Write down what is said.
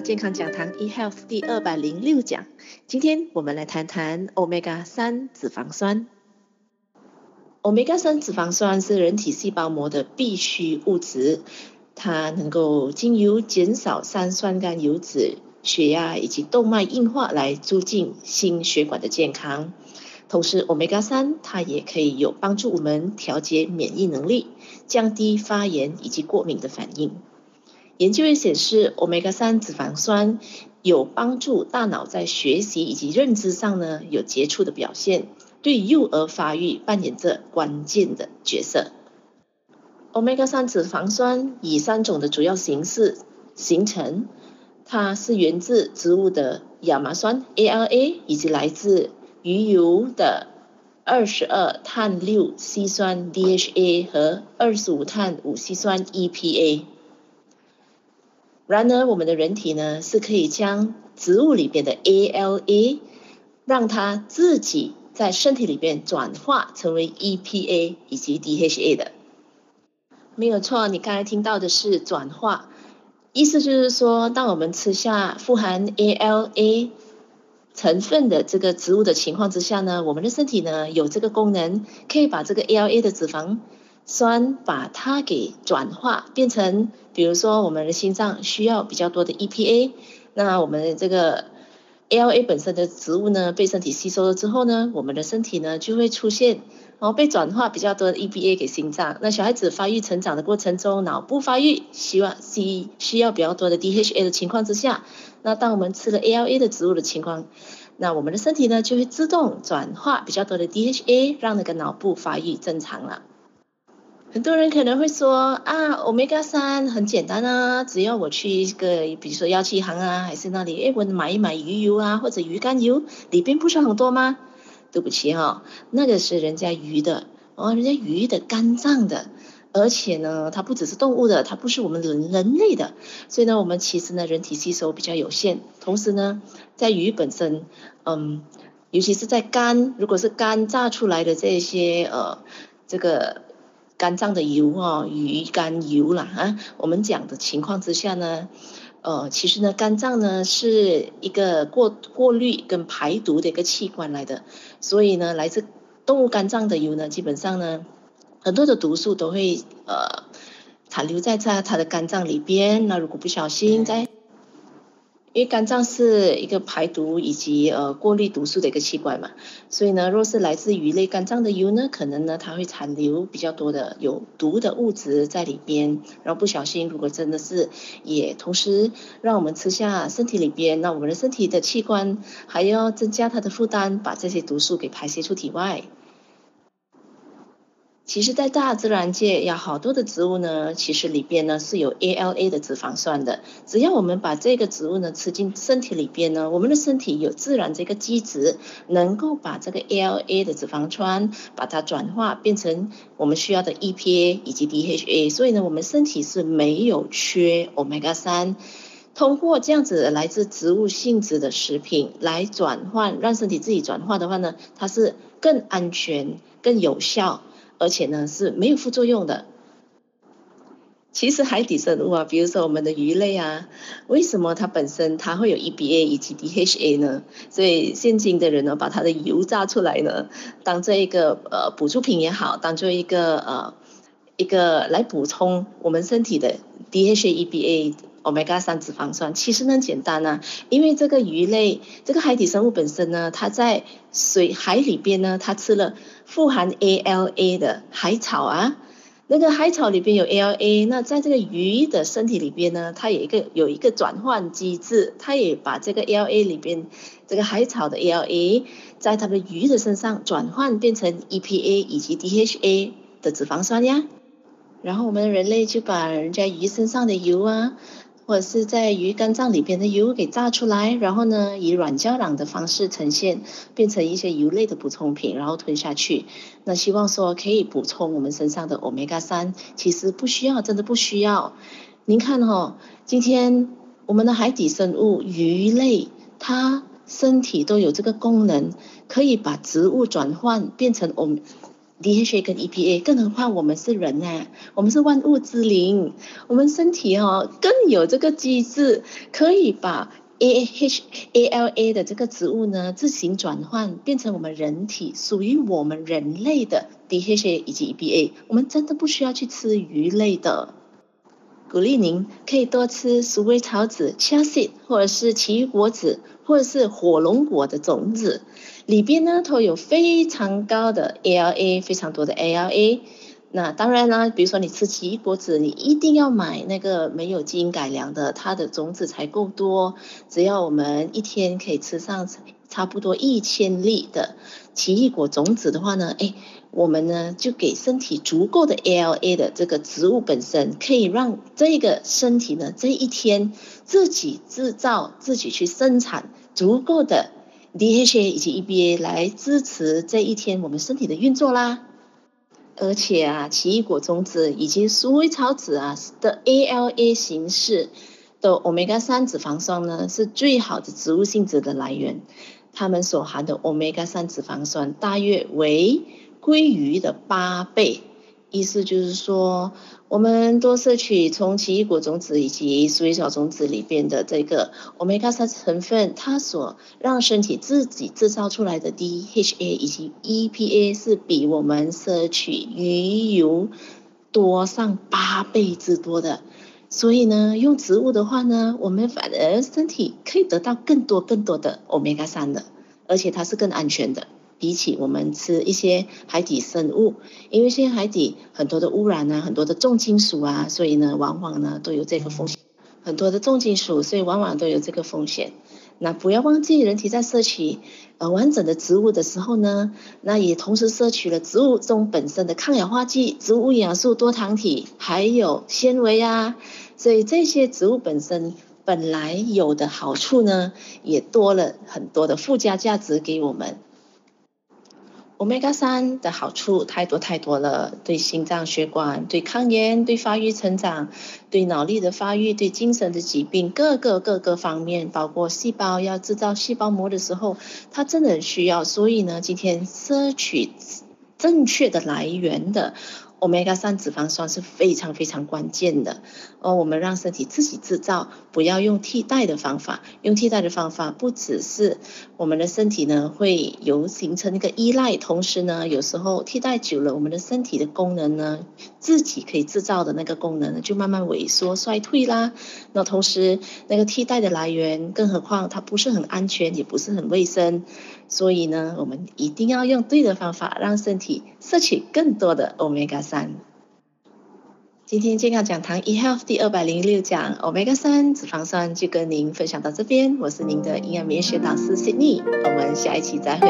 健康讲堂 eHealth 第二百零六讲。今天我们来谈谈 Omega 三脂肪酸。Omega 三脂肪酸是人体细胞膜的必需物质，它能够经由减少三酸甘油脂、血压以及动脉硬化来促进心血管的健康。同时，Omega 三它也可以有帮助我们调节免疫能力，降低发炎以及过敏的反应。研究也显示，Omega 三脂肪酸有帮助大脑在学习以及认知上呢有杰出的表现，对幼儿发育扮演着关键的角色。Omega 三脂肪酸以三种的主要形式形成，它是源自植物的亚麻酸 ALA，以及来自鱼油的二十二碳六烯酸 DHA 和二十五碳五烯酸 EPA。然而，我们的人体呢是可以将植物里边的 ALA，让它自己在身体里边转化成为 EPA 以及 DHA 的。没有错，你刚才听到的是转化，意思就是说，当我们吃下富含 ALA 成分的这个植物的情况之下呢，我们的身体呢有这个功能，可以把这个 ALA 的脂肪酸把它给转化变成。比如说，我们的心脏需要比较多的 EPA，那我们这个 ALA 本身的植物呢，被身体吸收了之后呢，我们的身体呢就会出现，然后被转化比较多的 EPA 给心脏。那小孩子发育成长的过程中，脑部发育希望需需要比较多的 DHA 的情况之下，那当我们吃了 ALA 的植物的情况，那我们的身体呢就会自动转化比较多的 DHA，让那个脑部发育正常了。很多人可能会说啊，Omega 三很简单啊，只要我去一个，比如说药剂行啊，还是那里，哎，我买一买鱼油啊，或者鱼肝油，里边不是很多吗？对不起哈、那个是人家鱼的，哦，人家鱼的肝脏的，而且呢，它不只是动物的，它不是我们人人类的，所以呢，我们其实呢，人体吸收比较有限。同时呢，在鱼本身，嗯，尤其是在肝，如果是肝榨出来的这些呃，这个。肝脏的油哦，鱼肝油啦啊，我们讲的情况之下呢，呃，其实呢，肝脏呢是一个过过滤跟排毒的一个器官来的，所以呢，来自动物肝脏的油呢，基本上呢，很多的毒素都会呃残留在它它的肝脏里边，那如果不小心在因为肝脏是一个排毒以及呃过滤毒素的一个器官嘛，所以呢，若是来自鱼类肝脏的油呢，可能呢它会残留比较多的有毒的物质在里边，然后不小心如果真的是也同时让我们吃下身体里边，那我们的身体的器官还要增加它的负担，把这些毒素给排泄出体外。其实，在大自然界有好多的植物呢，其实里边呢是有 ALA 的脂肪酸的。只要我们把这个植物呢吃进身体里边呢，我们的身体有自然这个机制，能够把这个 ALA 的脂肪酸把它转化变成我们需要的 EPA 以及 DHA。所以呢，我们身体是没有缺 Omega 三。通过这样子来自植物性质的食品来转换，让身体自己转化的话呢，它是更安全、更有效。而且呢是没有副作用的。其实海底生物啊，比如说我们的鱼类啊，为什么它本身它会有 E B A 以及 DHA 呢？所以现今的人呢，把它的油榨出来呢，当做一个呃补助品也好，当做一个呃一个来补充我们身体的 DHA、EPA、Omega 三脂肪酸，其实很简单啊，因为这个鱼类这个海底生物本身呢，它在水海里边呢，它吃了。富含 ALA 的海草啊，那个海草里边有 ALA，那在这个鱼的身体里边呢，它有一个有一个转换机制，它也把这个 ALA 里边这个海草的 ALA 在它的鱼的身上转换变成 EPA 以及 DHA 的脂肪酸呀，然后我们人类就把人家鱼身上的油啊。或者是在鱼肝脏里边的油给榨出来，然后呢，以软胶囊的方式呈现，变成一些油类的补充品，然后吞下去。那希望说可以补充我们身上的 Omega 三，其实不需要，真的不需要。您看哦，今天我们的海底生物鱼类，它身体都有这个功能，可以把植物转换变成 Om DHA 跟 EPA，更何况我们是人呐，我们是万物之灵，我们身体哦更有这个机制，可以把 AH ALA 的这个植物呢自行转换，变成我们人体属于我们人类的 DHA 以及 EPA，我们真的不需要去吃鱼类的。鼓励您可以多吃鼠尾草籽 （chia seed） 或者是奇异果籽，或者是火龙果的种子，里边呢都有非常高的 ALA，非常多的 ALA。那当然啦，比如说你吃奇异果籽，你一定要买那个没有基因改良的，它的种子才够多。只要我们一天可以吃上差不多一千粒的奇异果种子的话呢，哎。我们呢，就给身体足够的 ALA 的这个植物本身，可以让这个身体呢，这一天自己制造、自己去生产足够的 DHA 以及 EPA 来支持这一天我们身体的运作啦。而且啊，奇异果种子以及鼠尾草籽啊的 ALA 形式的 Omega 三脂肪酸呢，是最好的植物性质的来源。它们所含的 Omega 三脂肪酸大约为鲑鱼的八倍，意思就是说，我们多摄取从奇异果种子以及鼠尾草种子里边的这个 Omega 三成分，它所让身体自己制造出来的 DHA 以及 EPA 是比我们摄取鱼油多上八倍之多的。所以呢，用植物的话呢，我们反而身体可以得到更多更多的欧米伽三的，而且它是更安全的。比起我们吃一些海底生物，因为现在海底很多的污染啊，很多的重金属啊，所以呢，往往呢都有这个风险。很多的重金属，所以往往都有这个风险。那不要忘记，人体在摄取呃完整的植物的时候呢，那也同时摄取了植物中本身的抗氧化剂、植物营养素、多糖体，还有纤维啊。所以这些植物本身本来有的好处呢，也多了很多的附加价值给我们。Omega 三的好处太多太多了，对心脏血管、对抗炎、对发育成长、对脑力的发育、对精神的疾病，各个各个方面，包括细胞要制造细胞膜的时候，它真的需要。所以呢，今天摄取正确的来源的。Omega 三脂肪酸是非常非常关键的哦，我们让身体自己制造，不要用替代的方法。用替代的方法，不只是我们的身体呢会有形成一个依赖，同时呢，有时候替代久了，我们的身体的功能呢，自己可以制造的那个功能呢，就慢慢萎缩衰退啦。那同时，那个替代的来源，更何况它不是很安全，也不是很卫生。所以呢，我们一定要用对的方法，让身体摄取更多的 Omega 三。今天健康讲堂 eHealth 第二百零六讲 Omega 三脂肪酸就跟您分享到这边，我是您的营养美学导师 Sydney，我们下一期再会。